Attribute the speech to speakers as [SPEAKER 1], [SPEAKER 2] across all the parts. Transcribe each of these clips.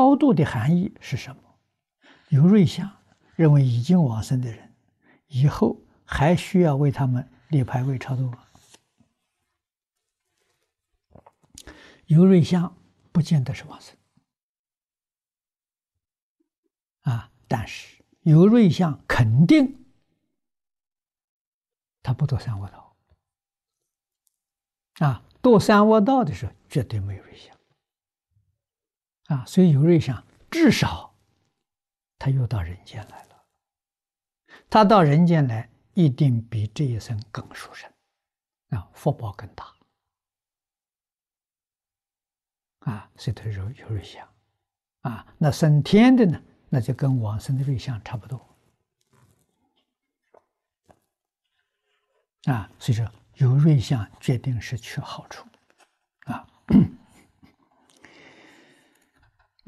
[SPEAKER 1] 超度的含义是什么？有瑞相认为已经往生的人，以后还需要为他们立牌位超度吗？有瑞相不见得是往生啊，但是有瑞相肯定他不堕三恶道啊，堕三恶道的时候绝对没有瑞相。啊，所以有瑞相，至少他又到人间来了。他到人间来，一定比这一生更殊胜，啊，福报更大。啊，所以他有有瑞相，啊，那升天的呢，那就跟往生的瑞相差不多。啊，所以说有瑞相，决定是取好处，啊。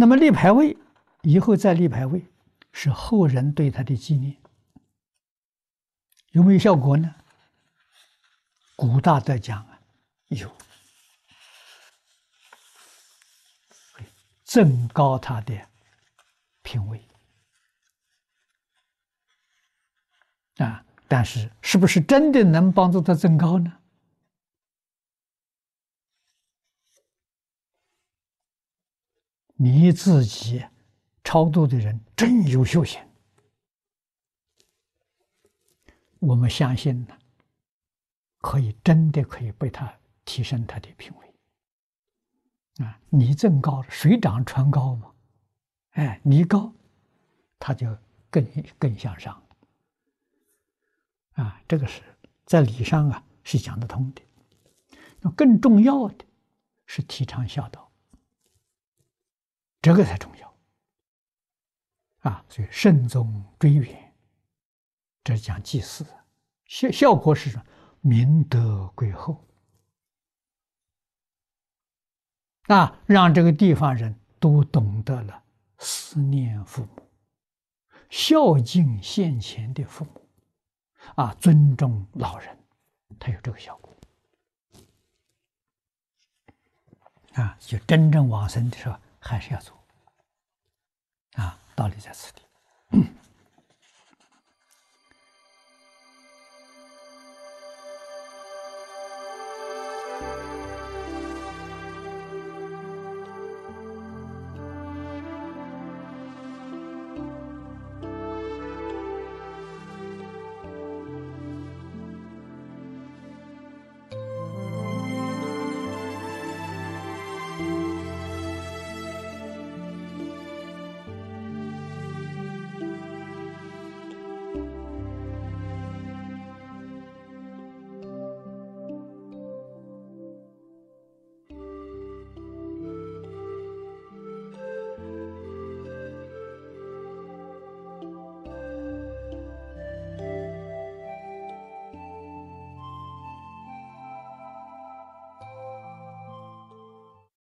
[SPEAKER 1] 那么立牌位，以后再立牌位，是后人对他的纪念，有没有效果呢？古大德讲啊，有，增高他的品位啊，但是是不是真的能帮助他增高呢？你自己超度的人真有修行，我们相信呢，可以真的可以被他提升他的品位啊！你增高，水涨船高嘛，哎，你高，他就更更向上啊！这个是在理上啊是讲得通的。那更重要的是提倡孝道。这个才重要啊！所以慎终追远，这讲祭祀，效效果是什么？明德归厚啊，让这个地方人都懂得了思念父母、孝敬先前的父母啊，尊重老人，他有这个效果啊！就真正往生的时候。还是要做，啊，道理在此地。